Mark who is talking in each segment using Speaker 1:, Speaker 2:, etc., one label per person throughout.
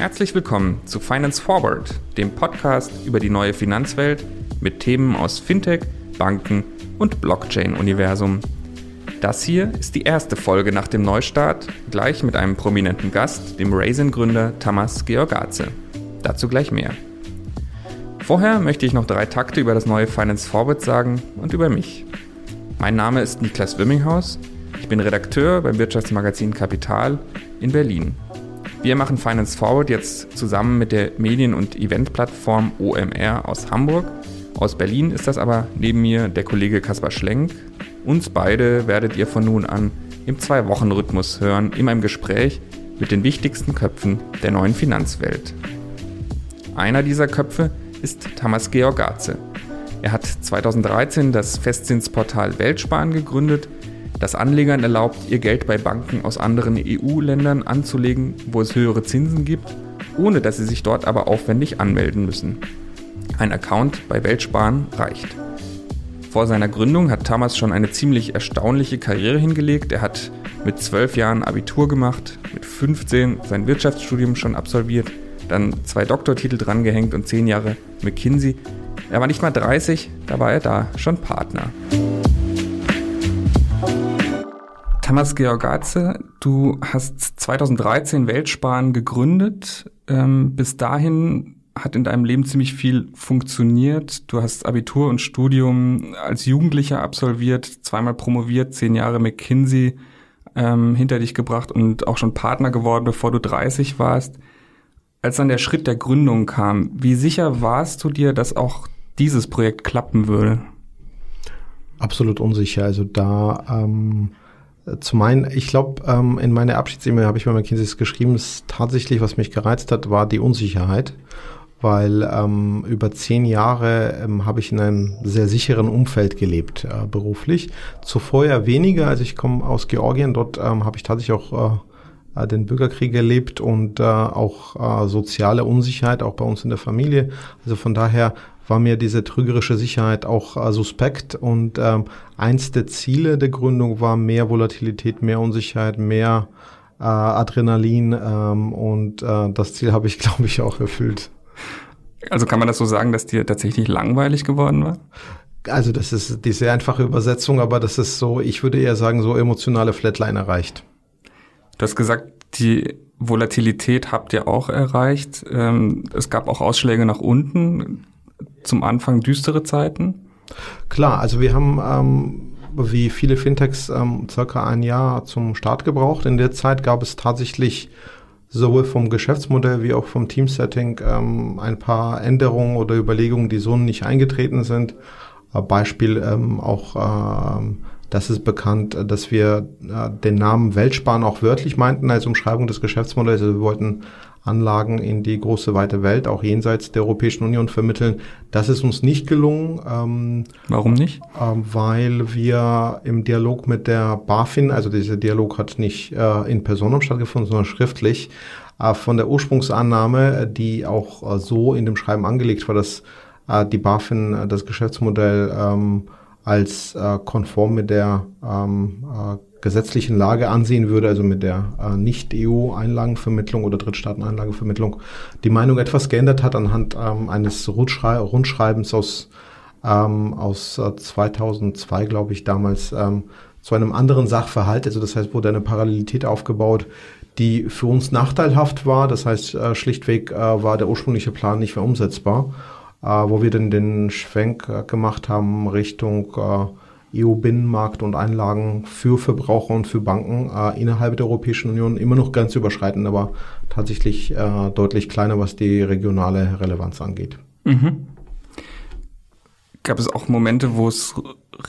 Speaker 1: Herzlich willkommen zu Finance Forward, dem Podcast über die neue Finanzwelt mit Themen aus Fintech, Banken und Blockchain-Universum. Das hier ist die erste Folge nach dem Neustart, gleich mit einem prominenten Gast, dem Raisin-Gründer Tamas Georgaze. Dazu gleich mehr. Vorher möchte ich noch drei Takte über das neue Finance Forward sagen und über mich. Mein Name ist Niklas Wimminghaus. Ich bin Redakteur beim Wirtschaftsmagazin Kapital in Berlin. Wir machen Finance Forward jetzt zusammen mit der Medien- und Eventplattform OMR aus Hamburg. Aus Berlin ist das aber neben mir der Kollege Kaspar Schlenk. Uns beide werdet ihr von nun an im Zwei-Wochen-Rhythmus hören, in meinem Gespräch mit den wichtigsten Köpfen der neuen Finanzwelt. Einer dieser Köpfe ist Thomas Georgaze. Er hat 2013 das Festzinsportal Weltsparen gegründet das Anlegern erlaubt, ihr Geld bei Banken aus anderen EU-Ländern anzulegen, wo es höhere Zinsen gibt, ohne dass sie sich dort aber aufwendig anmelden müssen. Ein Account bei Weltsparen reicht. Vor seiner Gründung hat Thomas schon eine ziemlich erstaunliche Karriere hingelegt. Er hat mit zwölf Jahren Abitur gemacht, mit 15 sein Wirtschaftsstudium schon absolviert, dann zwei Doktortitel drangehängt und zehn Jahre McKinsey. Er war nicht mal 30, da war er da schon Partner. Tamas Georgatze, du hast 2013 Weltsparen gegründet. Ähm, bis dahin hat in deinem Leben ziemlich viel funktioniert. Du hast Abitur und Studium als Jugendlicher absolviert, zweimal promoviert, zehn Jahre McKinsey ähm, hinter dich gebracht und auch schon Partner geworden, bevor du 30 warst. Als dann der Schritt der Gründung kam, wie sicher warst du dir, dass auch dieses Projekt klappen würde?
Speaker 2: Absolut unsicher. Also da ähm, zum einen, ich glaube, ähm, in meiner Abschieds-E-Mail habe ich bei McKinsey geschrieben, ist tatsächlich, was mich gereizt hat, war die Unsicherheit, weil ähm, über zehn Jahre ähm, habe ich in einem sehr sicheren Umfeld gelebt, äh, beruflich. Zuvor ja weniger, also ich komme aus Georgien, dort ähm, habe ich tatsächlich auch äh, den Bürgerkrieg erlebt und äh, auch äh, soziale Unsicherheit, auch bei uns in der Familie. Also von daher war mir diese trügerische Sicherheit auch äh, suspekt. Und ähm, eins der Ziele der Gründung war mehr Volatilität, mehr Unsicherheit, mehr äh, Adrenalin. Ähm, und äh, das Ziel habe ich, glaube ich, auch erfüllt.
Speaker 1: Also kann man das so sagen, dass dir tatsächlich langweilig geworden war?
Speaker 2: Also das ist die sehr einfache Übersetzung, aber das ist so, ich würde eher sagen, so emotionale Flatline erreicht.
Speaker 1: Du hast gesagt, die Volatilität habt ihr auch erreicht. Ähm, es gab auch Ausschläge nach unten zum Anfang düstere Zeiten?
Speaker 2: Klar, also wir haben ähm, wie viele Fintechs ähm, circa ein Jahr zum Start gebraucht. In der Zeit gab es tatsächlich sowohl vom Geschäftsmodell wie auch vom Teamsetting ähm, ein paar Änderungen oder Überlegungen, die so nicht eingetreten sind. Äh, Beispiel ähm, auch, äh, das ist bekannt, dass wir äh, den Namen Weltsparen auch wörtlich meinten als Umschreibung des Geschäftsmodells. Also wir wollten Anlagen in die große weite Welt, auch jenseits der Europäischen Union vermitteln. Das ist uns nicht gelungen.
Speaker 1: Ähm, Warum nicht?
Speaker 2: Ähm, weil wir im Dialog mit der BaFin, also dieser Dialog hat nicht äh, in Personen stattgefunden, sondern schriftlich, äh, von der Ursprungsannahme, die auch äh, so in dem Schreiben angelegt war, dass äh, die BaFin äh, das Geschäftsmodell ähm, als äh, konform mit der ähm, äh, gesetzlichen Lage ansehen würde, also mit der äh, Nicht-EU-Einlagenvermittlung oder Drittstaaten-Einlagenvermittlung, die Meinung etwas geändert hat anhand ähm, eines Rundschrei Rundschreibens aus, ähm, aus äh, 2002, glaube ich, damals ähm, zu einem anderen Sachverhalt. Also das heißt, wurde eine Parallelität aufgebaut, die für uns nachteilhaft war. Das heißt, äh, schlichtweg äh, war der ursprüngliche Plan nicht mehr umsetzbar, äh, wo wir dann den Schwenk äh, gemacht haben Richtung EU-Binnenmarkt und Einlagen für Verbraucher und für Banken äh, innerhalb der Europäischen Union immer noch ganz überschreitend, aber tatsächlich äh, deutlich kleiner, was die regionale Relevanz angeht. Mhm.
Speaker 1: Gab es auch Momente, wo es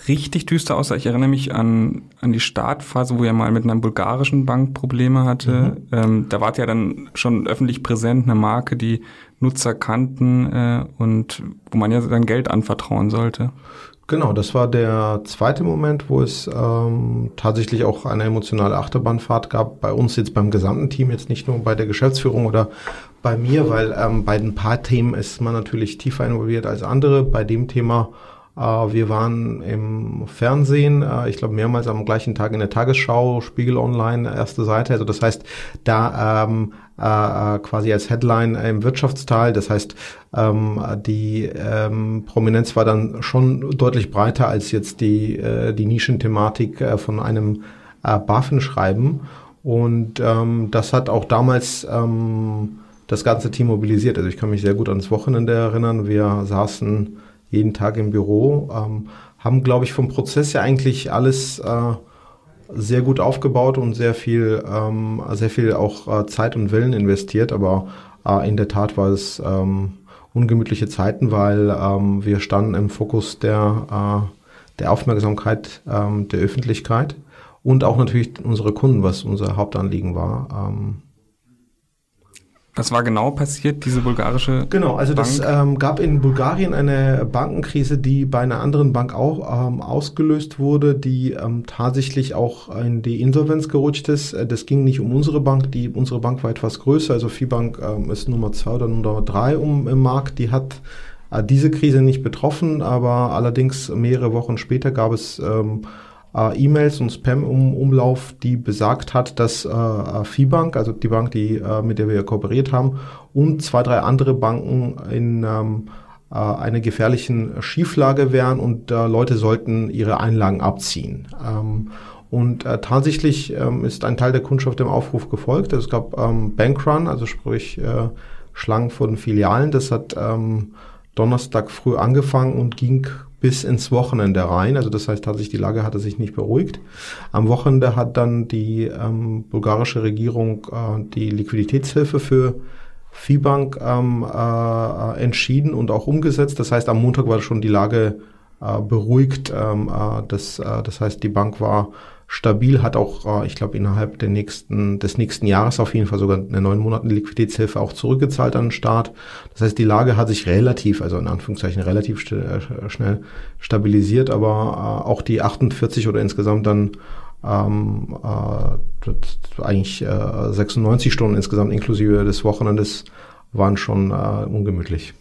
Speaker 1: richtig düster aussah? Ich erinnere mich an, an die Startphase, wo ihr mal mit einer bulgarischen Bank Probleme hatte. Mhm. Ähm, da wart ja dann schon öffentlich präsent, eine Marke, die Nutzer kannten äh, und wo man ja sein Geld anvertrauen sollte.
Speaker 2: Genau, das war der zweite Moment, wo es ähm, tatsächlich auch eine emotionale Achterbahnfahrt gab. Bei uns jetzt beim gesamten Team, jetzt nicht nur bei der Geschäftsführung oder bei mir, weil ähm, bei ein paar Themen ist man natürlich tiefer involviert als andere. Bei dem Thema wir waren im Fernsehen, äh, ich glaube mehrmals am gleichen Tag in der Tagesschau, Spiegel Online, erste Seite. Also das heißt, da ähm, äh, quasi als Headline im Wirtschaftsteil. Das heißt, ähm, die ähm, Prominenz war dann schon deutlich breiter als jetzt die, äh, die Nischenthematik äh, von einem äh, BaFin-Schreiben. Und ähm, das hat auch damals ähm, das ganze Team mobilisiert. Also ich kann mich sehr gut ans Wochenende erinnern. Wir saßen jeden Tag im Büro, ähm, haben, glaube ich, vom Prozess ja eigentlich alles äh, sehr gut aufgebaut und sehr viel, ähm, sehr viel auch äh, Zeit und Willen investiert. Aber äh, in der Tat war es ähm, ungemütliche Zeiten, weil ähm, wir standen im Fokus der, äh, der Aufmerksamkeit ähm, der Öffentlichkeit und auch natürlich unsere Kunden, was unser Hauptanliegen war.
Speaker 1: Was war genau passiert, diese bulgarische
Speaker 2: Genau, also
Speaker 1: Bank?
Speaker 2: das ähm, gab in Bulgarien eine Bankenkrise, die bei einer anderen Bank auch ähm, ausgelöst wurde, die ähm, tatsächlich auch in die Insolvenz gerutscht ist. Äh, das ging nicht um unsere Bank, die unsere Bank war etwas größer, also Fibank ähm, ist Nummer zwei oder Nummer drei um, im Markt, die hat äh, diese Krise nicht betroffen, aber allerdings mehrere Wochen später gab es ähm, äh, E-Mails und Spam-Umlauf, die besagt hat, dass äh, äh Fibank, also die Bank, die, äh, mit der wir kooperiert haben, und zwei, drei andere Banken in ähm, äh, einer gefährlichen Schieflage wären und äh, Leute sollten ihre Einlagen abziehen. Ähm, und äh, tatsächlich ähm, ist ein Teil der Kundschaft dem Aufruf gefolgt. Es gab ähm, Bankrun, also sprich äh, Schlangen von Filialen. Das hat ähm, Donnerstag früh angefangen und ging bis ins Wochenende rein. Also das heißt tatsächlich, die Lage hatte sich nicht beruhigt. Am Wochenende hat dann die ähm, bulgarische Regierung äh, die Liquiditätshilfe für Fibank ähm, äh, entschieden und auch umgesetzt. Das heißt, am Montag war schon die Lage äh, beruhigt. Ähm, äh, das, äh, das heißt, die Bank war stabil, hat auch, äh, ich glaube, innerhalb der nächsten, des nächsten Jahres auf jeden Fall sogar eine neun Monaten Liquiditätshilfe auch zurückgezahlt an den Staat. Das heißt, die Lage hat sich relativ, also in Anführungszeichen relativ äh, schnell stabilisiert, aber äh, auch die 48 oder insgesamt dann ähm, äh, eigentlich äh, 96 Stunden insgesamt inklusive des Wochenendes waren schon äh, ungemütlich.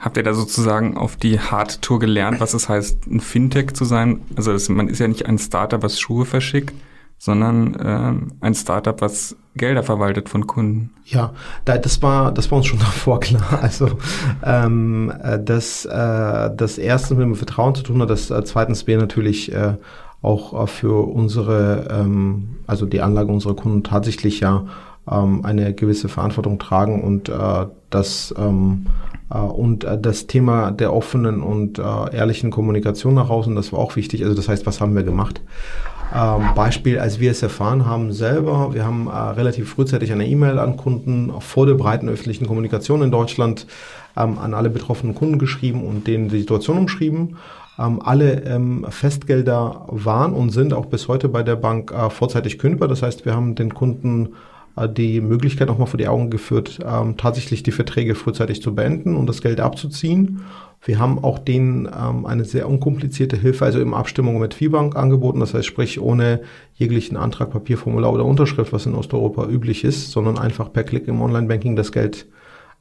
Speaker 1: Habt ihr da sozusagen auf die Hard-Tour gelernt, was es heißt, ein Fintech zu sein? Also das, man ist ja nicht ein Startup, was Schuhe verschickt, sondern äh, ein Startup, was Gelder verwaltet von Kunden.
Speaker 2: Ja, da, das war das war uns schon davor klar. Also ähm, äh, das äh, das erste mit dem Vertrauen zu tun hat, das äh, zweitens wir natürlich äh, auch äh, für unsere ähm, also die Anlage unserer Kunden tatsächlich ja ähm, eine gewisse Verantwortung tragen und äh, das ähm, äh, und äh, das Thema der offenen und äh, ehrlichen Kommunikation nach außen, das war auch wichtig. Also das heißt, was haben wir gemacht? Ähm, Beispiel, als wir es erfahren haben selber, wir haben äh, relativ frühzeitig eine E-Mail an Kunden vor der breiten öffentlichen Kommunikation in Deutschland ähm, an alle betroffenen Kunden geschrieben und denen die Situation umschrieben. Ähm, alle Festgelder waren und sind auch bis heute bei der Bank äh, vorzeitig kündbar. Das heißt, wir haben den Kunden äh, die Möglichkeit nochmal vor die Augen geführt, ähm, tatsächlich die Verträge frühzeitig zu beenden und das Geld abzuziehen. Wir haben auch denen ähm, eine sehr unkomplizierte Hilfe, also in Abstimmung mit Vibank angeboten, das heißt sprich ohne jeglichen Antrag, Papierformular oder Unterschrift, was in Osteuropa üblich ist, sondern einfach per Klick im Online-Banking das Geld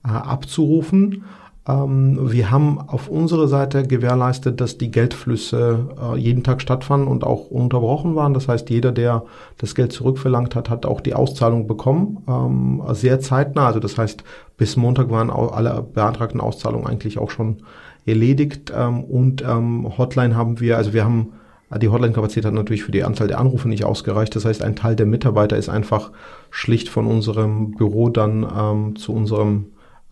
Speaker 2: äh, abzurufen. Ähm, wir haben auf unserer Seite gewährleistet, dass die Geldflüsse äh, jeden Tag stattfanden und auch unterbrochen waren. Das heißt, jeder, der das Geld zurückverlangt hat, hat auch die Auszahlung bekommen, ähm, sehr zeitnah. Also das heißt, bis Montag waren alle beantragten Auszahlungen eigentlich auch schon erledigt. Ähm, und Hotline haben wir, also wir haben die Hotline-Kapazität hat natürlich für die Anzahl der Anrufe nicht ausgereicht. Das heißt, ein Teil der Mitarbeiter ist einfach schlicht von unserem Büro dann zu unserem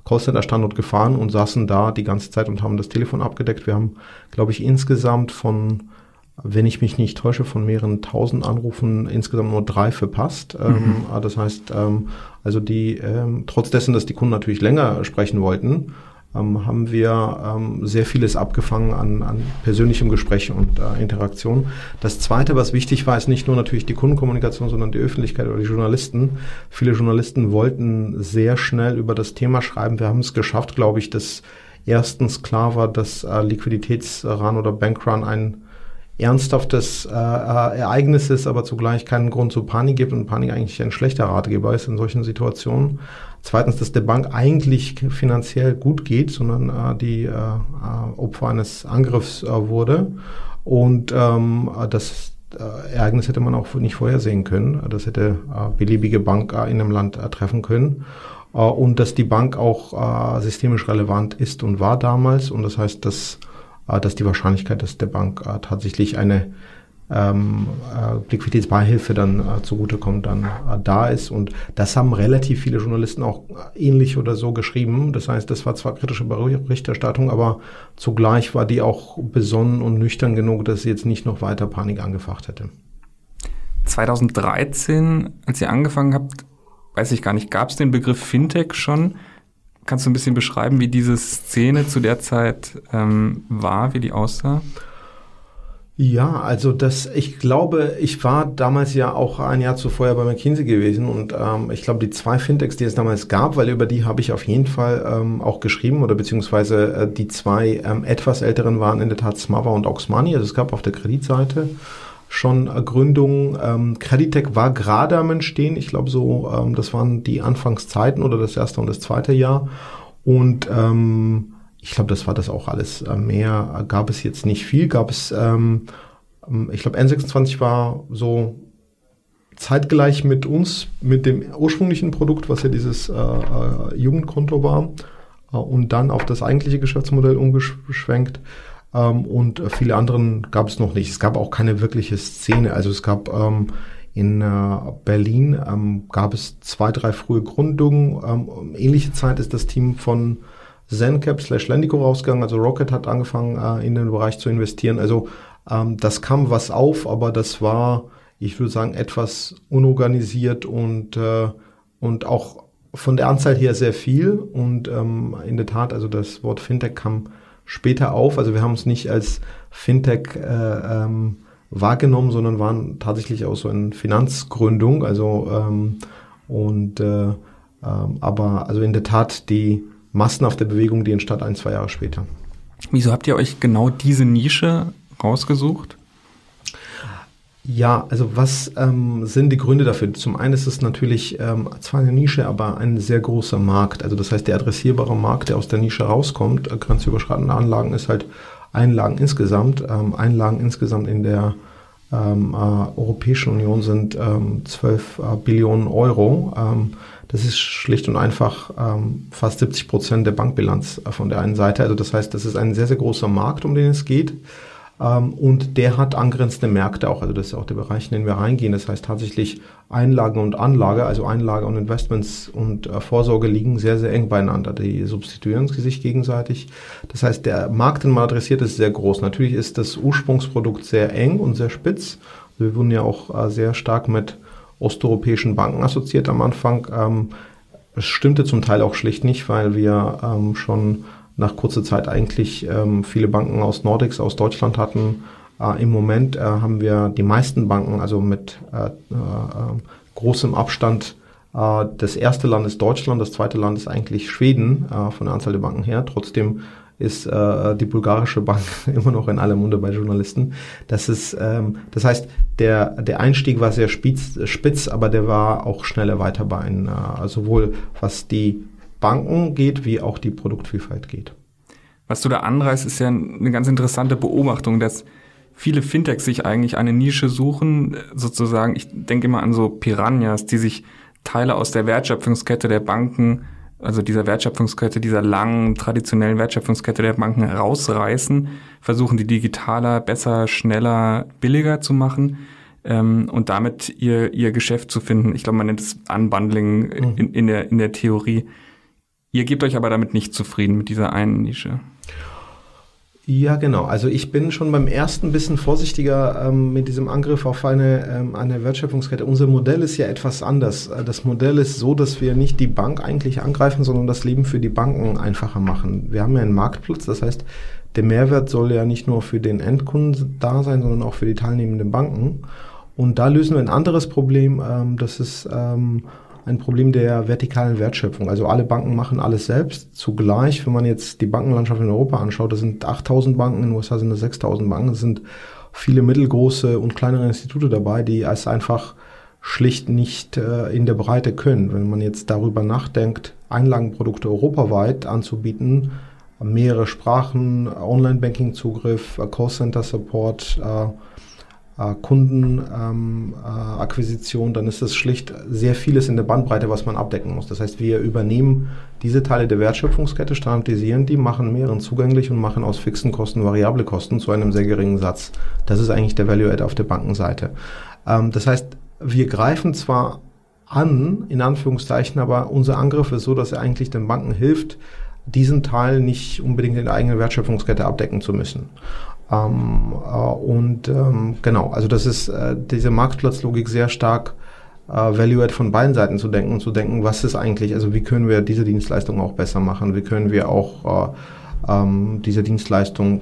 Speaker 2: Callcenter-Standort gefahren und saßen da die ganze Zeit und haben das Telefon abgedeckt. Wir haben, glaube ich, insgesamt von, wenn ich mich nicht täusche, von mehreren tausend Anrufen insgesamt nur drei verpasst. Ähm, mhm. Ähm, das heißt, ähm, also die, ähm, trotz dessen, dass die Kunden natürlich länger sprechen wollten, ähm, haben wir ähm, sehr vieles abgefangen an, an persönlichem Gespräch und äh, Interaktion. Das Zweite, was wichtig war, ist nicht nur natürlich die Kundenkommunikation, sondern die Öffentlichkeit oder die Journalisten. Viele Journalisten wollten sehr schnell über das Thema schreiben. Wir haben es geschafft, glaube ich, dass erstens klar war, dass äh, Liquiditätsrun oder Bankrun ein ernsthaftes äh, äh, Ereignis ist, aber zugleich keinen Grund zur Panik gibt und Panik eigentlich ein schlechter Ratgeber ist in solchen Situationen. Zweitens, dass der Bank eigentlich finanziell gut geht, sondern äh, die äh, äh Opfer eines Angriffs äh, wurde. Und ähm, das äh, Ereignis hätte man auch nicht vorhersehen können. Das hätte äh, beliebige Bank in einem Land treffen können. Und dass die Bank auch systemisch relevant ist und war damals. Und das heißt, dass, dass die Wahrscheinlichkeit, dass der Bank tatsächlich eine ähm, äh, Liquiditätsbeihilfe dann äh, zugutekommt, dann äh, da ist. Und das haben relativ viele Journalisten auch ähnlich oder so geschrieben. Das heißt, das war zwar kritische Berichterstattung, aber zugleich war die auch besonnen und nüchtern genug, dass sie jetzt nicht noch weiter Panik angefacht hätte.
Speaker 1: 2013, als ihr angefangen habt, weiß ich gar nicht, gab es den Begriff Fintech schon? Kannst du ein bisschen beschreiben, wie diese Szene zu der Zeit ähm, war, wie die aussah?
Speaker 2: Ja, also das, ich glaube, ich war damals ja auch ein Jahr zuvor bei McKinsey gewesen und ähm, ich glaube, die zwei Fintechs, die es damals gab, weil über die habe ich auf jeden Fall ähm, auch geschrieben oder beziehungsweise äh, die zwei ähm, etwas älteren waren in der Tat Smava und Oxmoney. Also es gab auf der Kreditseite schon äh, Gründungen. Ähm, Creditec war gerade am Entstehen. Ich glaube so, ähm, das waren die Anfangszeiten oder das erste und das zweite Jahr und ähm, ich glaube, das war das auch alles. Äh, mehr gab es jetzt nicht viel. Gab es, ähm, ähm ich glaube, N26 war so zeitgleich mit uns, mit dem ursprünglichen Produkt, was ja dieses äh, äh, Jugendkonto war, äh, und dann auf das eigentliche Geschäftsmodell umgeschwenkt. Ähm, und viele anderen gab es noch nicht. Es gab auch keine wirkliche Szene. Also es gab ähm, in äh, Berlin ähm, gab es zwei, drei frühe Gründungen. Ähm, ähnliche Zeit ist das Team von ZenCap slash Lendico rausgegangen. Also Rocket hat angefangen, äh, in den Bereich zu investieren. Also ähm, das kam was auf, aber das war, ich würde sagen, etwas unorganisiert und, äh, und auch von der Anzahl her sehr viel. Und ähm, in der Tat, also das Wort Fintech kam später auf. Also wir haben es nicht als Fintech äh, ähm, wahrgenommen, sondern waren tatsächlich auch so in Finanzgründung. Also ähm, und äh, aber also in der Tat die massenhafte Bewegung, die entstand ein, zwei Jahre später.
Speaker 1: Wieso habt ihr euch genau diese Nische rausgesucht?
Speaker 2: Ja, also was ähm, sind die Gründe dafür? Zum einen ist es natürlich ähm, zwar eine Nische, aber ein sehr großer Markt. Also das heißt, der adressierbare Markt, der aus der Nische rauskommt, äh, grenzüberschreitende Anlagen, ist halt Einlagen insgesamt. Ähm, Einlagen insgesamt in der ähm, äh, Europäischen Union sind ähm, 12 äh, Billionen Euro. Ähm, das ist schlicht und einfach ähm, fast 70 Prozent der Bankbilanz äh, von der einen Seite. Also das heißt, das ist ein sehr, sehr großer Markt, um den es geht. Ähm, und der hat angrenzende Märkte auch. Also das ist auch der Bereich, in den wir reingehen. Das heißt tatsächlich Einlagen und Anlage, also Einlage und Investments und äh, Vorsorge liegen sehr, sehr eng beieinander. Die substituieren sich gegenseitig. Das heißt, der Markt, den man adressiert, ist sehr groß. Natürlich ist das Ursprungsprodukt sehr eng und sehr spitz. Wir wurden ja auch äh, sehr stark mit osteuropäischen Banken assoziiert am Anfang. Ähm, es stimmte zum Teil auch schlicht nicht, weil wir ähm, schon nach kurzer Zeit eigentlich ähm, viele Banken aus Nordics, aus Deutschland hatten. Äh, Im Moment äh, haben wir die meisten Banken, also mit äh, äh großem Abstand, äh, das erste Land ist Deutschland, das zweite Land ist eigentlich Schweden äh, von der Anzahl der Banken her. Trotzdem ist äh, die bulgarische Bank immer noch in aller Munde bei Journalisten. Das ist, ähm, das heißt, der der Einstieg war sehr spitz, spitz aber der war auch schnell erweiterbar, in, äh, sowohl was die Banken geht, wie auch die Produktvielfalt geht.
Speaker 1: Was du da anreißt, ist ja eine ganz interessante Beobachtung, dass viele Fintechs sich eigentlich eine Nische suchen, sozusagen, ich denke immer an so Piranhas, die sich Teile aus der Wertschöpfungskette der Banken also dieser Wertschöpfungskette, dieser langen, traditionellen Wertschöpfungskette der Banken rausreißen, versuchen die digitaler, besser, schneller, billiger zu machen ähm, und damit ihr, ihr Geschäft zu finden. Ich glaube, man nennt es Unbundling mhm. in, in, der, in der Theorie. Ihr gebt euch aber damit nicht zufrieden mit dieser einen Nische.
Speaker 2: Ja, genau. Also ich bin schon beim ersten bisschen vorsichtiger ähm, mit diesem Angriff auf eine, ähm, eine Wertschöpfungskette. Unser Modell ist ja etwas anders. Äh, das Modell ist so, dass wir nicht die Bank eigentlich angreifen, sondern das Leben für die Banken einfacher machen. Wir haben ja einen Marktplatz, das heißt, der Mehrwert soll ja nicht nur für den Endkunden da sein, sondern auch für die teilnehmenden Banken. Und da lösen wir ein anderes Problem. Ähm, das ist ähm, ein Problem der vertikalen Wertschöpfung. Also alle Banken machen alles selbst. Zugleich, wenn man jetzt die Bankenlandschaft in Europa anschaut, das sind 8000 Banken, in den USA sind es 6000 Banken, das sind viele mittelgroße und kleinere Institute dabei, die es einfach schlicht nicht äh, in der Breite können. Wenn man jetzt darüber nachdenkt, Einlagenprodukte europaweit anzubieten, mehrere Sprachen, Online-Banking-Zugriff, Call-Center-Support, äh, äh, Kundenakquisition, ähm, äh, dann ist es schlicht sehr vieles in der Bandbreite, was man abdecken muss. Das heißt, wir übernehmen diese Teile der Wertschöpfungskette, standardisieren die, machen mehreren zugänglich und machen aus fixen Kosten variable Kosten zu einem sehr geringen Satz. Das ist eigentlich der Value-Add auf der Bankenseite. Ähm, das heißt, wir greifen zwar an, in Anführungszeichen, aber unser Angriff ist so, dass er eigentlich den Banken hilft, diesen Teil nicht unbedingt in der eigenen Wertschöpfungskette abdecken zu müssen. Ähm, äh, und ähm, genau, also das ist äh, diese Marktplatzlogik sehr stark äh, Value-Add von beiden Seiten zu denken und zu denken, was ist eigentlich, also wie können wir diese Dienstleistung auch besser machen, wie können wir auch äh, ähm, diese Dienstleistung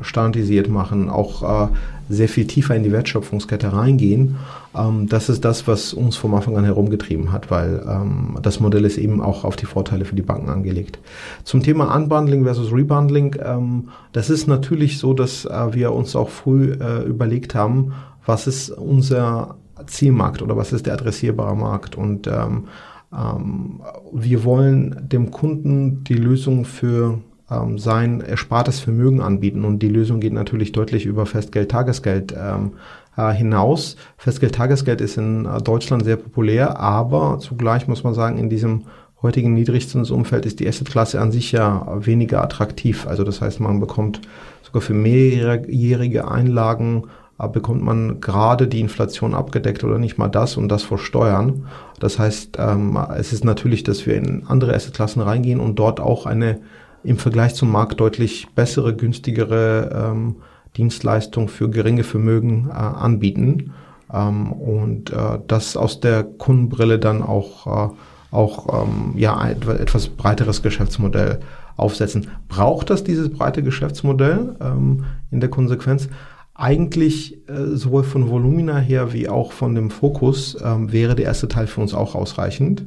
Speaker 2: standardisiert machen, auch äh, sehr viel tiefer in die Wertschöpfungskette reingehen. Ähm, das ist das, was uns vom Anfang an herumgetrieben hat, weil ähm, das Modell ist eben auch auf die Vorteile für die Banken angelegt. Zum Thema Unbundling versus Rebundling, ähm, das ist natürlich so, dass äh, wir uns auch früh äh, überlegt haben, was ist unser Zielmarkt oder was ist der adressierbare Markt und ähm, ähm, wir wollen dem Kunden die Lösung für ähm, sein erspartes Vermögen anbieten. Und die Lösung geht natürlich deutlich über Festgeld, Tagesgeld ähm, äh, hinaus. Festgeld, Tagesgeld ist in äh, Deutschland sehr populär, aber zugleich muss man sagen, in diesem heutigen Niedrigzinsumfeld ist die Assetklasse an sich ja weniger attraktiv. Also das heißt, man bekommt sogar für mehrjährige Einlagen äh, bekommt man gerade die Inflation abgedeckt oder nicht mal das und das vor Steuern. Das heißt, ähm, es ist natürlich, dass wir in andere Assetklassen reingehen und dort auch eine im Vergleich zum Markt deutlich bessere, günstigere ähm, Dienstleistung für geringe Vermögen äh, anbieten ähm, und äh, das aus der Kundenbrille dann auch, äh, auch ähm, ja, ein etwas breiteres Geschäftsmodell aufsetzen. Braucht das dieses breite Geschäftsmodell ähm, in der Konsequenz? Eigentlich äh, sowohl von Volumina her wie auch von dem Fokus ähm, wäre der erste Teil für uns auch ausreichend.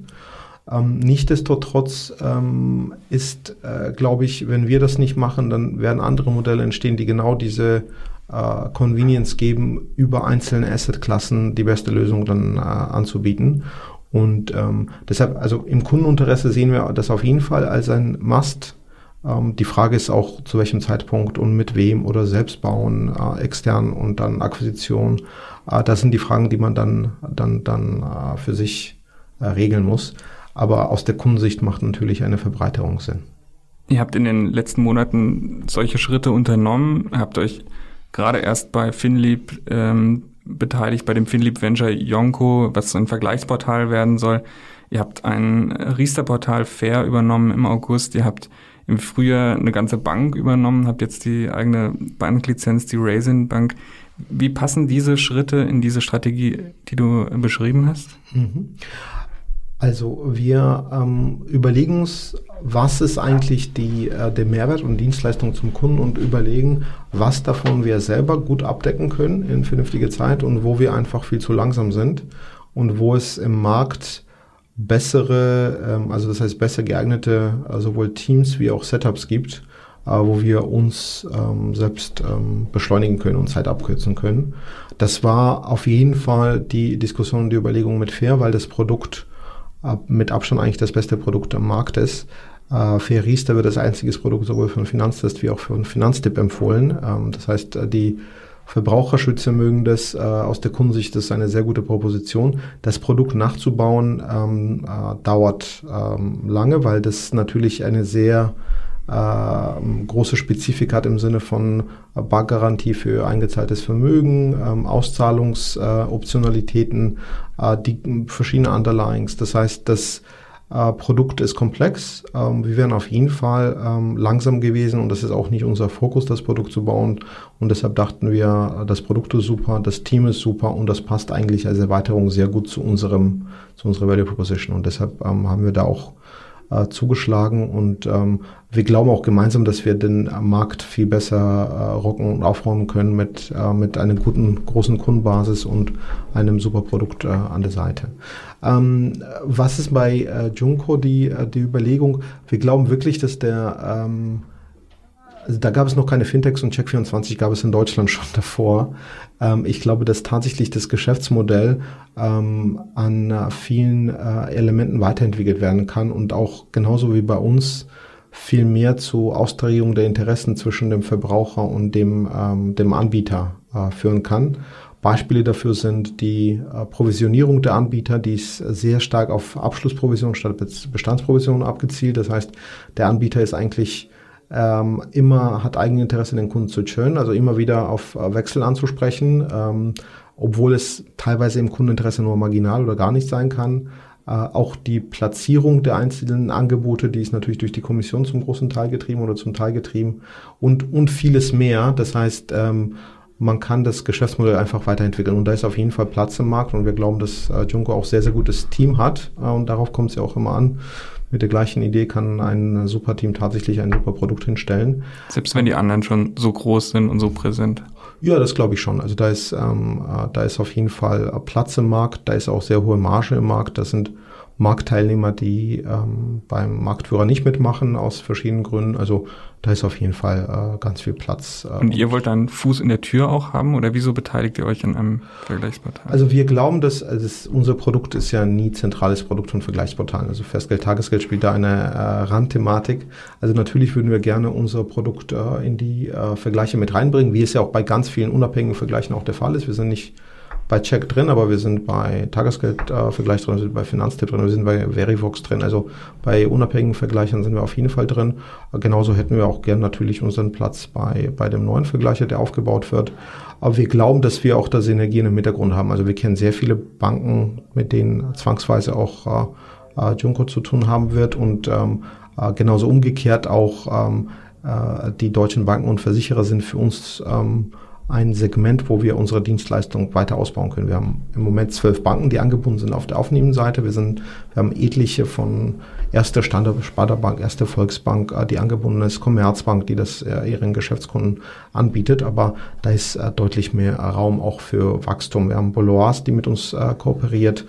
Speaker 2: Ähm, Nichtsdestotrotz ähm, ist, äh, glaube ich, wenn wir das nicht machen, dann werden andere Modelle entstehen, die genau diese äh, Convenience geben, über einzelne Assetklassen die beste Lösung dann äh, anzubieten. Und ähm, deshalb, also im Kundeninteresse sehen wir das auf jeden Fall als ein Must. Ähm, die Frage ist auch, zu welchem Zeitpunkt und mit wem oder selbst bauen, äh, extern und dann Akquisition. Äh, das sind die Fragen, die man dann, dann, dann äh, für sich äh, regeln muss. Aber aus der Kundensicht macht natürlich eine Verbreiterung Sinn.
Speaker 1: Ihr habt in den letzten Monaten solche Schritte unternommen, habt euch gerade erst bei Finlieb ähm, beteiligt, bei dem Finlieb Venture Yonko, was ein Vergleichsportal werden soll. Ihr habt ein Riester-Portal Fair übernommen im August. Ihr habt im Frühjahr eine ganze Bank übernommen, habt jetzt die eigene Banklizenz, die Raisin Bank. Wie passen diese Schritte in diese Strategie, die du beschrieben hast? Mhm.
Speaker 2: Also wir ähm, überlegen uns, was ist eigentlich die, äh, der Mehrwert und Dienstleistung zum Kunden und überlegen, was davon wir selber gut abdecken können in vernünftiger Zeit und wo wir einfach viel zu langsam sind und wo es im Markt bessere, ähm, also das heißt besser geeignete äh, sowohl Teams wie auch Setups gibt, äh, wo wir uns ähm, selbst ähm, beschleunigen können und Zeit abkürzen können. Das war auf jeden Fall die Diskussion und die Überlegung mit Fair, weil das Produkt mit Abstand eigentlich das beste Produkt am Markt ist. Äh, Fair Riester wird als einziges Produkt sowohl von Finanztest wie auch von Finanztipp empfohlen. Ähm, das heißt, äh, die Verbraucherschützer mögen das. Äh, aus der Kundensicht ist eine sehr gute Proposition. Das Produkt nachzubauen ähm, äh, dauert ähm, lange, weil das natürlich eine sehr große Spezifik hat im Sinne von Bargarantie für eingezahltes Vermögen, ähm, Auszahlungsoptionalitäten, äh, die verschiedene Underlyings. Das heißt, das äh, Produkt ist komplex. Ähm, wir wären auf jeden Fall ähm, langsam gewesen und das ist auch nicht unser Fokus, das Produkt zu bauen. Und deshalb dachten wir, das Produkt ist super, das Team ist super und das passt eigentlich als Erweiterung sehr gut zu unserem, zu unserer Value Proposition. Und deshalb ähm, haben wir da auch äh, zugeschlagen und ähm, wir glauben auch gemeinsam, dass wir den Markt viel besser äh, rocken und aufräumen können mit, äh, mit einer guten, großen Kundenbasis und einem super Produkt äh, an der Seite. Ähm, was ist bei äh, Junko die, äh, die Überlegung? Wir glauben wirklich, dass der ähm, Also da gab es noch keine Fintechs und Check24 gab es in Deutschland schon davor. Ähm, ich glaube, dass tatsächlich das Geschäftsmodell ähm, an äh, vielen äh, Elementen weiterentwickelt werden kann und auch genauso wie bei uns viel mehr zu Austarigung der Interessen zwischen dem Verbraucher und dem, ähm, dem Anbieter äh, führen kann. Beispiele dafür sind die äh, Provisionierung der Anbieter, die ist sehr stark auf Abschlussprovision statt Bestandsprovision abgezielt. Das heißt, der Anbieter ist eigentlich ähm, immer hat Eigeninteresse, den Kunden zu churnen, also immer wieder auf äh, Wechsel anzusprechen, ähm, obwohl es teilweise im Kundeninteresse nur marginal oder gar nicht sein kann. Äh, auch die Platzierung der einzelnen Angebote, die ist natürlich durch die Kommission zum großen Teil getrieben oder zum Teil getrieben und, und vieles mehr. Das heißt, ähm, man kann das Geschäftsmodell einfach weiterentwickeln. Und da ist auf jeden Fall Platz im Markt. Und wir glauben, dass äh, Junko auch sehr, sehr gutes Team hat. Äh, und darauf kommt es ja auch immer an. Mit der gleichen Idee kann ein super Team tatsächlich ein super Produkt hinstellen.
Speaker 1: Selbst wenn die anderen schon so groß sind und so präsent.
Speaker 2: Ja, das glaube ich schon. Also da ist, ähm, äh, da ist auf jeden Fall Platz im Markt, da ist auch sehr hohe Marge im Markt. Das sind Marktteilnehmer, die ähm, beim Marktführer nicht mitmachen aus verschiedenen Gründen. Also da ist auf jeden Fall äh, ganz viel Platz.
Speaker 1: Äh, und ihr wollt dann Fuß in der Tür auch haben oder wieso beteiligt ihr euch an einem Vergleichsportal?
Speaker 2: Also wir glauben, dass also unser Produkt ist ja nie zentrales Produkt von Vergleichsportalen. Also Festgeld, Tagesgeld spielt da eine äh, Randthematik. Also natürlich würden wir gerne unser Produkt äh, in die äh, Vergleiche mit reinbringen, wie es ja auch bei ganz vielen unabhängigen Vergleichen auch der Fall ist. Wir sind nicht bei Check drin, aber wir sind bei Tagesgeldvergleich äh, drin, wir sind bei Finanztipp drin, wir sind bei Verivox drin. Also bei unabhängigen Vergleichern sind wir auf jeden Fall drin. Äh, genauso hätten wir auch gern natürlich unseren Platz bei, bei dem neuen Vergleicher, der aufgebaut wird. Aber wir glauben, dass wir auch da Synergien im Hintergrund haben. Also wir kennen sehr viele Banken, mit denen zwangsweise auch äh, äh, Junko zu tun haben wird und ähm, äh, genauso umgekehrt auch ähm, äh, die deutschen Banken und Versicherer sind für uns ähm, ein Segment, wo wir unsere Dienstleistung weiter ausbauen können. Wir haben im Moment zwölf Banken, die angebunden sind auf der aufnehmenden Seite. Wir, sind, wir haben etliche von Erste Standard Sparda-Bank, Erste Volksbank, äh, die angebunden ist, Commerzbank, die das äh, ihren Geschäftskunden anbietet. Aber da ist äh, deutlich mehr Raum auch für Wachstum. Wir haben Boloas, die mit uns kooperiert.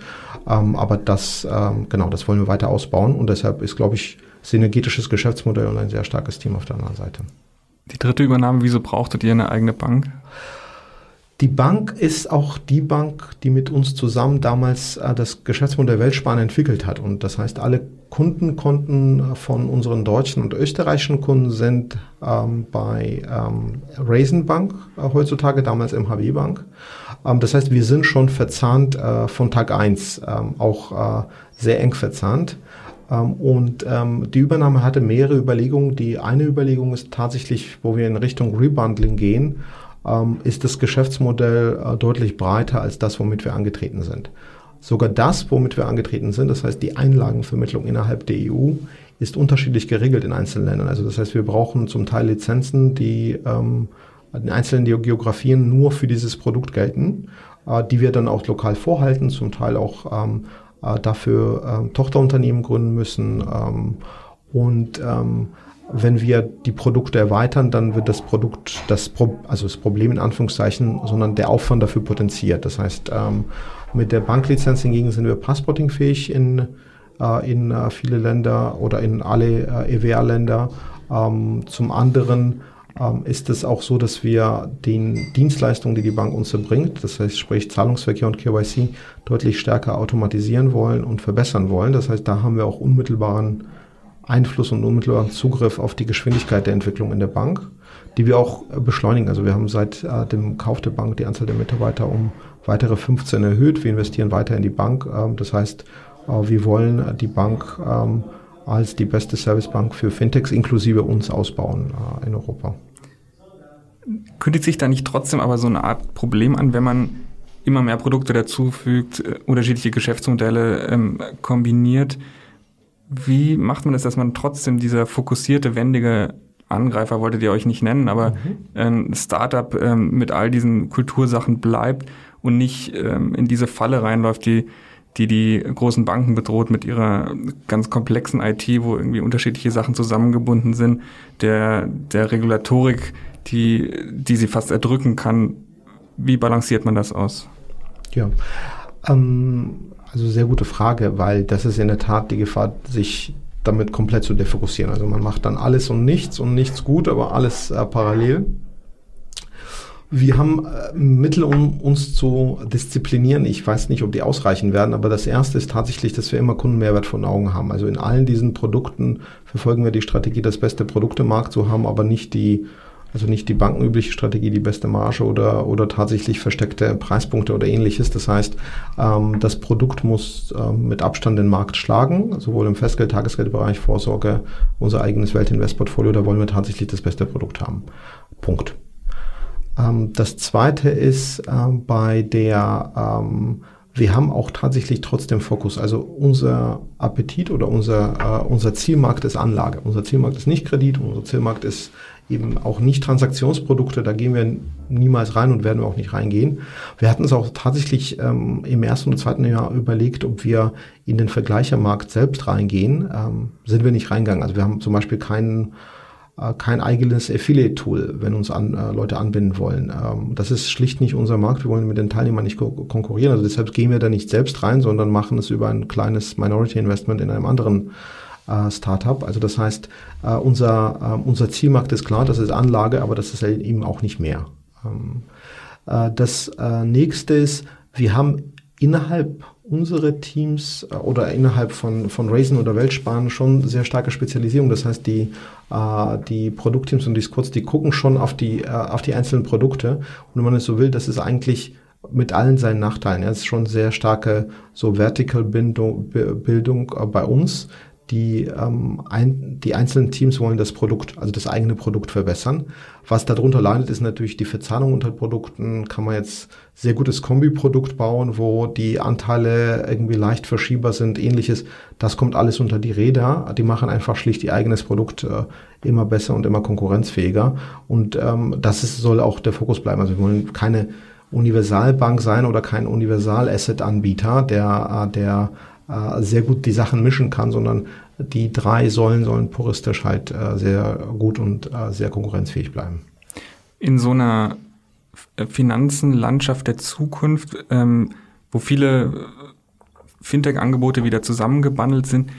Speaker 2: Ähm, aber das, ähm, genau, das wollen wir weiter ausbauen. Und deshalb ist, glaube ich, synergetisches Geschäftsmodell und ein sehr starkes Team auf der anderen Seite.
Speaker 1: Die dritte Übernahme, wieso brauchtet ihr eine eigene Bank?
Speaker 2: Die Bank ist auch die Bank, die mit uns zusammen damals äh, das Geschäftsmodell Weltsparen entwickelt hat. Und das heißt, alle Kundenkonten von unseren deutschen und österreichischen Kunden sind ähm, bei ähm, Raisin Bank äh, heutzutage, damals MHB Bank. Ähm, das heißt, wir sind schon verzahnt äh, von Tag eins, ähm, auch äh, sehr eng verzahnt. Ähm, und ähm, die Übernahme hatte mehrere Überlegungen. Die eine Überlegung ist tatsächlich, wo wir in Richtung Rebundling gehen, ähm, ist das Geschäftsmodell äh, deutlich breiter als das, womit wir angetreten sind. Sogar das, womit wir angetreten sind, das heißt die Einlagenvermittlung innerhalb der EU, ist unterschiedlich geregelt in einzelnen Ländern. Also das heißt, wir brauchen zum Teil Lizenzen, die ähm, in einzelnen Geografien nur für dieses Produkt gelten, äh, die wir dann auch lokal vorhalten, zum Teil auch ähm, äh, dafür äh, Tochterunternehmen gründen müssen. Ähm, und ähm, wenn wir die Produkte erweitern, dann wird das Produkt, das Pro also das Problem in Anführungszeichen, sondern der Aufwand dafür potenziert. Das heißt, ähm, mit der Banklizenz hingegen sind wir passportingfähig in, äh, in äh, viele Länder oder in alle äh, EWA-Länder. Ähm, zum anderen ähm, ist es auch so, dass wir den Dienstleistungen, die die Bank uns erbringt, das heißt sprich Zahlungsverkehr und KYC, deutlich stärker automatisieren wollen und verbessern wollen. Das heißt, da haben wir auch unmittelbaren Einfluss und unmittelbaren Zugriff auf die Geschwindigkeit der Entwicklung in der Bank, die wir auch beschleunigen. Also wir haben seit äh, dem Kauf der Bank die Anzahl der Mitarbeiter um weitere 15 erhöht. Wir investieren weiter in die Bank. Ähm, das heißt, äh, wir wollen die Bank ähm, als die beste Servicebank für Fintechs inklusive uns ausbauen äh, in Europa.
Speaker 1: Kündigt sich da nicht trotzdem aber so eine Art Problem an, wenn man immer mehr Produkte dazufügt, äh, unterschiedliche Geschäftsmodelle ähm, kombiniert? Wie macht man das, dass man trotzdem dieser fokussierte, wendige Angreifer, wolltet ihr euch nicht nennen, aber mhm. ein Startup ähm, mit all diesen Kultursachen bleibt und nicht ähm, in diese Falle reinläuft, die die die großen Banken bedroht mit ihrer ganz komplexen IT, wo irgendwie unterschiedliche Sachen zusammengebunden sind, der, der Regulatorik, die, die sie fast erdrücken kann. Wie balanciert man das aus?
Speaker 2: Ja, ähm, also sehr gute Frage, weil das ist in der Tat die Gefahr, sich damit komplett zu defokussieren. Also man macht dann alles und nichts und nichts gut, aber alles äh, parallel. Wir haben äh, Mittel, um uns zu disziplinieren. Ich weiß nicht, ob die ausreichen werden, aber das erste ist tatsächlich, dass wir immer Kundenmehrwert vor Augen haben. Also in allen diesen Produkten verfolgen wir die Strategie, das beste Produkt im Markt zu haben, aber nicht die also nicht die bankenübliche Strategie, die beste Marge oder, oder tatsächlich versteckte Preispunkte oder ähnliches. Das heißt, ähm, das Produkt muss ähm, mit Abstand den Markt schlagen, sowohl im Festgeld-, Tagesgeldbereich, Vorsorge, unser eigenes Weltinvestportfolio, da wollen wir tatsächlich das beste Produkt haben. Punkt. Ähm, das zweite ist ähm, bei der, ähm, wir haben auch tatsächlich trotzdem Fokus. Also unser Appetit oder unser, äh, unser Zielmarkt ist Anlage. Unser Zielmarkt ist nicht Kredit, unser Zielmarkt ist eben auch nicht Transaktionsprodukte, da gehen wir niemals rein und werden wir auch nicht reingehen. Wir hatten es auch tatsächlich ähm, im ersten und zweiten Jahr überlegt, ob wir in den Vergleichermarkt selbst reingehen. Ähm, sind wir nicht reingegangen. Also wir haben zum Beispiel keinen kein eigenes Affiliate-Tool, wenn uns an, äh, Leute anbinden wollen. Ähm, das ist schlicht nicht unser Markt. Wir wollen mit den Teilnehmern nicht ko konkurrieren. Also deshalb gehen wir da nicht selbst rein, sondern machen es über ein kleines Minority-Investment in einem anderen äh, Startup. Also das heißt, äh, unser, äh, unser Zielmarkt ist klar, das ist Anlage, aber das ist eben auch nicht mehr. Ähm, äh, das äh, nächste ist, wir haben innerhalb unsere Teams äh, oder innerhalb von, von Raisin oder Weltsparen schon sehr starke Spezialisierung. Das heißt, die, äh, die Produktteams und die Squads, die gucken schon auf die, äh, auf die einzelnen Produkte. Und wenn man es so will, das ist eigentlich mit allen seinen Nachteilen. Es ist schon sehr starke so Vertical Bildung, Bildung äh, bei uns, die, ähm, ein, die einzelnen Teams wollen das Produkt, also das eigene Produkt verbessern. Was darunter leidet, ist natürlich die Verzahnung unter Produkten. Kann man jetzt sehr gutes Kombiprodukt bauen, wo die Anteile irgendwie leicht verschiebbar sind, ähnliches. Das kommt alles unter die Räder. Die machen einfach schlicht ihr eigenes Produkt äh, immer besser und immer konkurrenzfähiger. Und ähm, das ist, soll auch der Fokus bleiben. Also wir wollen keine Universalbank sein oder kein Universal-Asset-Anbieter, der, äh, der äh, sehr gut die Sachen mischen kann, sondern die drei Säulen sollen puristisch halt äh, sehr gut und äh, sehr konkurrenzfähig bleiben.
Speaker 1: In so einer Finanzenlandschaft der Zukunft, ähm, wo viele Fintech-Angebote wieder zusammengebundelt sind,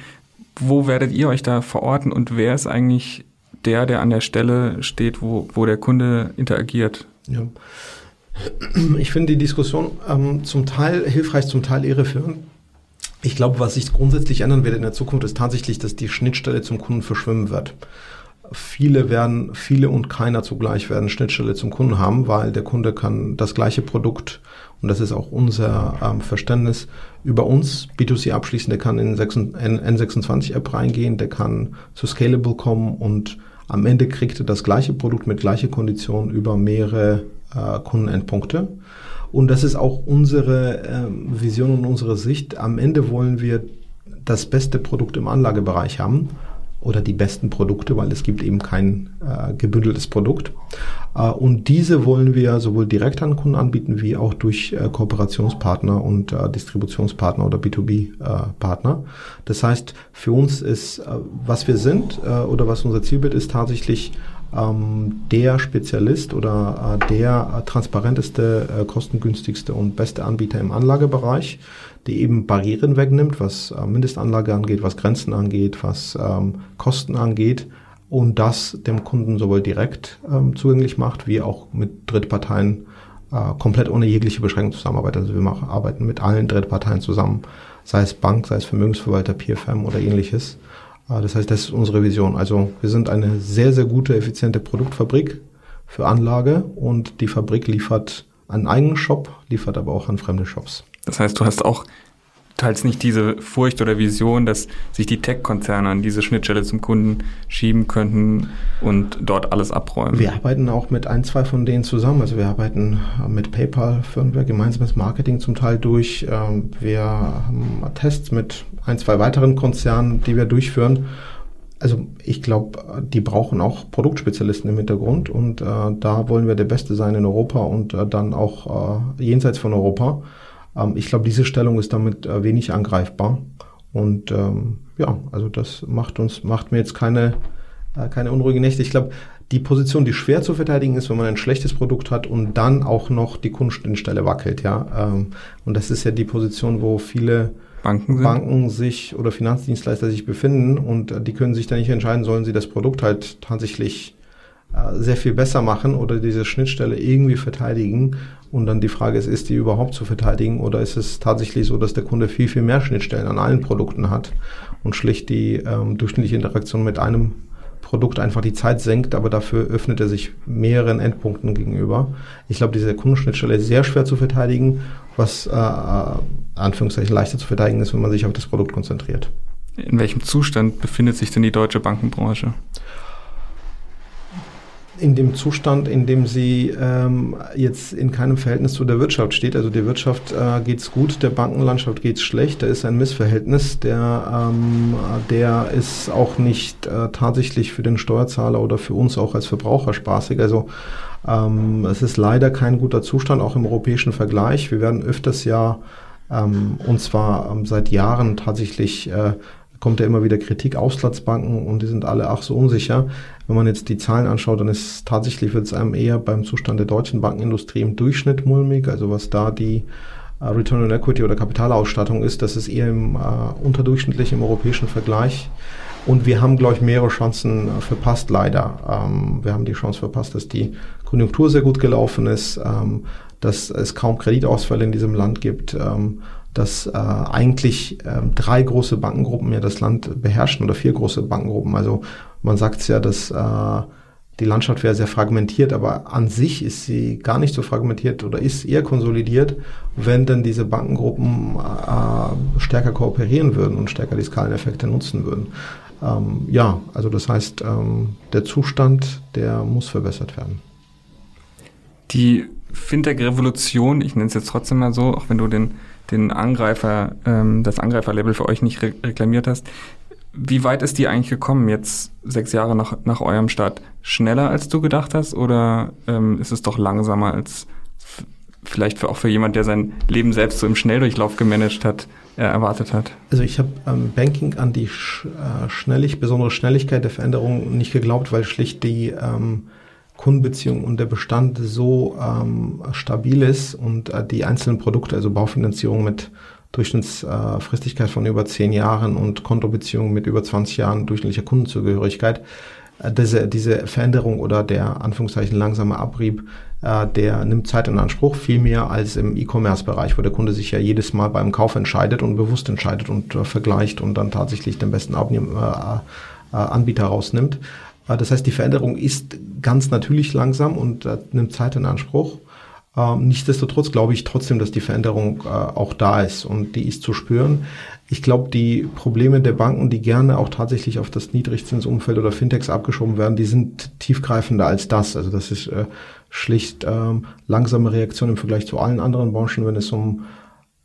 Speaker 1: wo werdet ihr euch da verorten und wer ist eigentlich der, der an der Stelle steht, wo, wo der Kunde interagiert?
Speaker 2: Ja. Ich finde die Diskussion ähm, zum Teil hilfreich, zum Teil irreführend. Ich glaube, was sich grundsätzlich ändern wird in der Zukunft, ist tatsächlich, dass die Schnittstelle zum Kunden verschwimmen wird. Viele werden, viele und keiner zugleich werden Schnittstelle zum Kunden haben, weil der Kunde kann das gleiche Produkt, und das ist auch unser ähm, Verständnis, über uns B2C abschließen. Der kann in N26-App reingehen, der kann zu Scalable kommen und am Ende kriegt er das gleiche Produkt mit gleiche Konditionen über mehrere äh, Kundenendpunkte. Und das ist auch unsere äh, Vision und unsere Sicht. Am Ende wollen wir das beste Produkt im Anlagebereich haben oder die besten Produkte, weil es gibt eben kein äh, gebündeltes Produkt. Äh, und diese wollen wir sowohl direkt an Kunden anbieten, wie auch durch äh, Kooperationspartner und äh, Distributionspartner oder B2B-Partner. Äh, das heißt, für uns ist, äh, was wir sind oder was unser Zielbild ist, tatsächlich ähm, der Spezialist oder äh, der äh, transparenteste, äh, kostengünstigste und beste Anbieter im Anlagebereich, die eben Barrieren wegnimmt, was äh, Mindestanlage angeht, was Grenzen angeht, was ähm, Kosten angeht und das dem Kunden sowohl direkt ähm, zugänglich macht, wie auch mit Drittparteien äh, komplett ohne jegliche Beschränkung zusammenarbeitet. Also wir machen, arbeiten mit allen Drittparteien zusammen, sei es Bank, sei es Vermögensverwalter, PFM oder ähnliches. Ah, das heißt, das ist unsere Vision. Also wir sind eine sehr, sehr gute, effiziente Produktfabrik für Anlage und die Fabrik liefert einen eigenen Shop, liefert aber auch an fremde Shops.
Speaker 1: Das heißt, du hast auch teils nicht diese Furcht oder Vision, dass sich die Tech-Konzerne an diese Schnittstelle zum Kunden schieben könnten und dort alles abräumen.
Speaker 2: Wir arbeiten auch mit ein, zwei von denen zusammen. Also wir arbeiten mit PayPal, führen wir gemeinsames Marketing zum Teil durch. Ähm, wir haben Tests mit ein, zwei weiteren Konzernen, die wir durchführen. Also ich glaube, die brauchen auch Produktspezialisten im Hintergrund und äh, da wollen wir der Beste sein in Europa und äh, dann auch äh, jenseits von Europa. Ähm, ich glaube, diese Stellung ist damit äh, wenig angreifbar. Und ähm, ja, also das macht uns, macht mir jetzt keine, äh, keine unruhige Nächte. Ich glaube, die Position, die schwer zu verteidigen ist, wenn man ein schlechtes Produkt hat und dann auch noch die Kundenstelle wackelt, ja. Ähm, und das ist ja die Position, wo viele
Speaker 1: Banken sind?
Speaker 2: Banken sich oder Finanzdienstleister sich befinden und äh, die können sich dann nicht entscheiden, sollen sie das Produkt halt tatsächlich sehr viel besser machen oder diese Schnittstelle irgendwie verteidigen. Und dann die Frage ist, ist die überhaupt zu verteidigen oder ist es tatsächlich so, dass der Kunde viel, viel mehr Schnittstellen an allen Produkten hat und schlicht die ähm, durchschnittliche Interaktion mit einem Produkt einfach die Zeit senkt, aber dafür öffnet er sich mehreren Endpunkten gegenüber. Ich glaube, diese Kundenschnittstelle ist sehr schwer zu verteidigen, was äh, äh, Anführungszeichen leichter zu verteidigen ist, wenn man sich auf das Produkt konzentriert.
Speaker 1: In welchem Zustand befindet sich denn die deutsche Bankenbranche?
Speaker 2: In dem Zustand, in dem sie ähm, jetzt in keinem Verhältnis zu der Wirtschaft steht. Also der Wirtschaft äh, geht's gut, der Bankenlandschaft geht's schlecht. Da ist ein Missverhältnis. Der, ähm, der ist auch nicht äh, tatsächlich für den Steuerzahler oder für uns auch als Verbraucher spaßig. Also ähm, es ist leider kein guter Zustand, auch im europäischen Vergleich. Wir werden öfters ja ähm, und zwar ähm, seit Jahren tatsächlich äh, kommt ja immer wieder Kritik, Auslandsbanken und die sind alle auch so unsicher. Wenn man jetzt die Zahlen anschaut, dann ist tatsächlich wird es einem eher beim Zustand der deutschen Bankenindustrie im Durchschnitt mulmig, also was da die äh, Return on Equity oder Kapitalausstattung ist, das ist eher im, äh, unterdurchschnittlich im europäischen Vergleich. Und wir haben, glaube ich, mehrere Chancen äh, verpasst, leider. Ähm, wir haben die Chance verpasst, dass die Konjunktur sehr gut gelaufen ist, ähm, dass es kaum Kreditausfälle in diesem Land gibt. Ähm, dass äh, eigentlich äh, drei große Bankengruppen ja das Land beherrschen oder vier große Bankengruppen. Also man sagt es ja, dass äh, die Landschaft wäre sehr fragmentiert, aber an sich ist sie gar nicht so fragmentiert oder ist eher konsolidiert, wenn denn diese Bankengruppen äh, stärker kooperieren würden und stärker die Skaleneffekte nutzen würden. Ähm, ja, also das heißt, ähm, der Zustand, der muss verbessert werden.
Speaker 1: Die Fintech-Revolution, ich nenne es jetzt trotzdem mal so, auch wenn du den den Angreifer, ähm, das Angreiferlabel für euch nicht re reklamiert hast. Wie weit ist die eigentlich gekommen jetzt sechs Jahre nach, nach eurem Start? Schneller als du gedacht hast oder ähm, ist es doch langsamer als vielleicht für, auch für jemand, der sein Leben selbst so im Schnelldurchlauf gemanagt hat, äh, erwartet hat?
Speaker 2: Also ich habe ähm, Banking an die Sch äh, Schnellig, besondere Schnelligkeit der Veränderung nicht geglaubt, weil schlicht die ähm, Kundenbeziehung und der Bestand so ähm, stabil ist und äh, die einzelnen Produkte, also Baufinanzierung mit Durchschnittsfristigkeit äh, von über zehn Jahren und Kontobeziehungen mit über 20 Jahren durchschnittlicher Kundenzugehörigkeit, äh, diese, diese Veränderung oder der Anführungszeichen langsame Abrieb, äh, der nimmt Zeit in Anspruch, viel mehr als im E-Commerce-Bereich, wo der Kunde sich ja jedes Mal beim Kauf entscheidet und bewusst entscheidet und äh, vergleicht und dann tatsächlich den besten Abnehm, äh, äh, Anbieter rausnimmt. Das heißt, die Veränderung ist ganz natürlich langsam und äh, nimmt Zeit in Anspruch. Ähm, nichtsdestotrotz glaube ich trotzdem, dass die Veränderung äh, auch da ist und die ist zu spüren. Ich glaube, die Probleme der Banken, die gerne auch tatsächlich auf das Niedrigzinsumfeld oder Fintechs abgeschoben werden, die sind tiefgreifender als das. Also das ist äh, schlicht ähm, langsame Reaktion im Vergleich zu allen anderen Branchen, wenn es um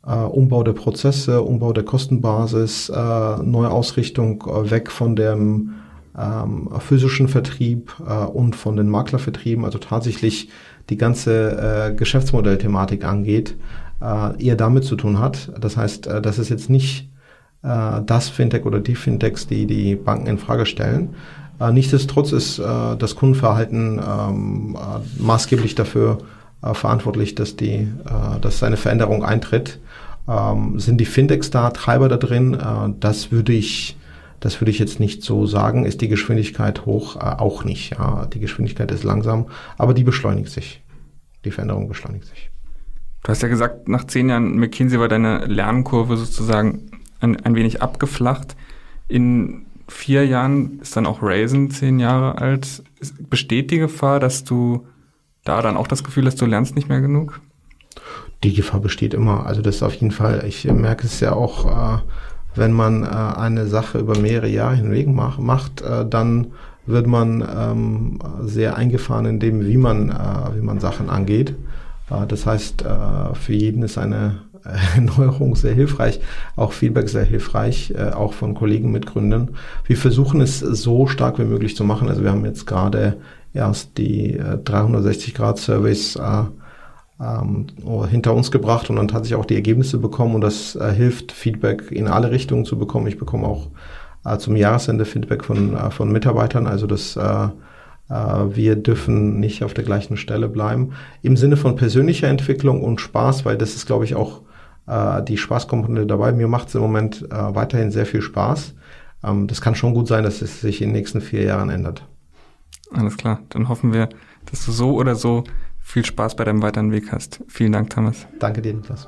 Speaker 2: äh, Umbau der Prozesse, Umbau der Kostenbasis, äh, neue Ausrichtung äh, weg von dem ähm, physischen Vertrieb äh, und von den Maklervertrieben, also tatsächlich die ganze äh, Geschäftsmodellthematik angeht, äh, eher damit zu tun hat. Das heißt, äh, das ist jetzt nicht äh, das Fintech oder die Fintechs, die die Banken in Frage stellen. Äh, nichtsdestotrotz ist äh, das Kundenverhalten ähm, äh, maßgeblich dafür äh, verantwortlich, dass die, äh, dass eine Veränderung eintritt. Ähm, sind die Fintechs da Treiber da drin? Äh, das würde ich das würde ich jetzt nicht so sagen. Ist die Geschwindigkeit hoch? Äh, auch nicht. Ja. Die Geschwindigkeit ist langsam, aber die beschleunigt sich. Die Veränderung beschleunigt sich.
Speaker 1: Du hast ja gesagt, nach zehn Jahren McKinsey war deine Lernkurve sozusagen ein, ein wenig abgeflacht. In vier Jahren ist dann auch Raisin zehn Jahre alt. Besteht die Gefahr, dass du da dann auch das Gefühl hast, du lernst nicht mehr genug?
Speaker 2: Die Gefahr besteht immer. Also das ist auf jeden Fall, ich merke es ja auch, äh, wenn man äh, eine Sache über mehrere Jahre hinweg mach, macht, äh, dann wird man ähm, sehr eingefahren in dem, wie man, äh, wie man Sachen angeht. Äh, das heißt, äh, für jeden ist eine Erneuerung sehr hilfreich, auch Feedback sehr hilfreich, äh, auch von Kollegen, Mitgründern. Wir versuchen es so stark wie möglich zu machen. Also wir haben jetzt gerade erst die 360-Grad-Surveys ähm, hinter uns gebracht und dann tatsächlich auch die Ergebnisse bekommen und das äh, hilft, Feedback in alle Richtungen zu bekommen. Ich bekomme auch äh, zum Jahresende Feedback von, äh, von Mitarbeitern, also das äh, äh, wir dürfen nicht auf der gleichen Stelle bleiben. Im Sinne von persönlicher Entwicklung und Spaß, weil das ist, glaube ich, auch äh, die Spaßkomponente dabei. Mir macht es im Moment weiterhin sehr viel Spaß. Ähm, das kann schon gut sein, dass es sich in den nächsten vier Jahren ändert.
Speaker 1: Alles klar, dann hoffen wir, dass du so oder so viel Spaß bei deinem weiteren Weg hast. Vielen Dank, Thomas.
Speaker 2: Danke dir, Niklas.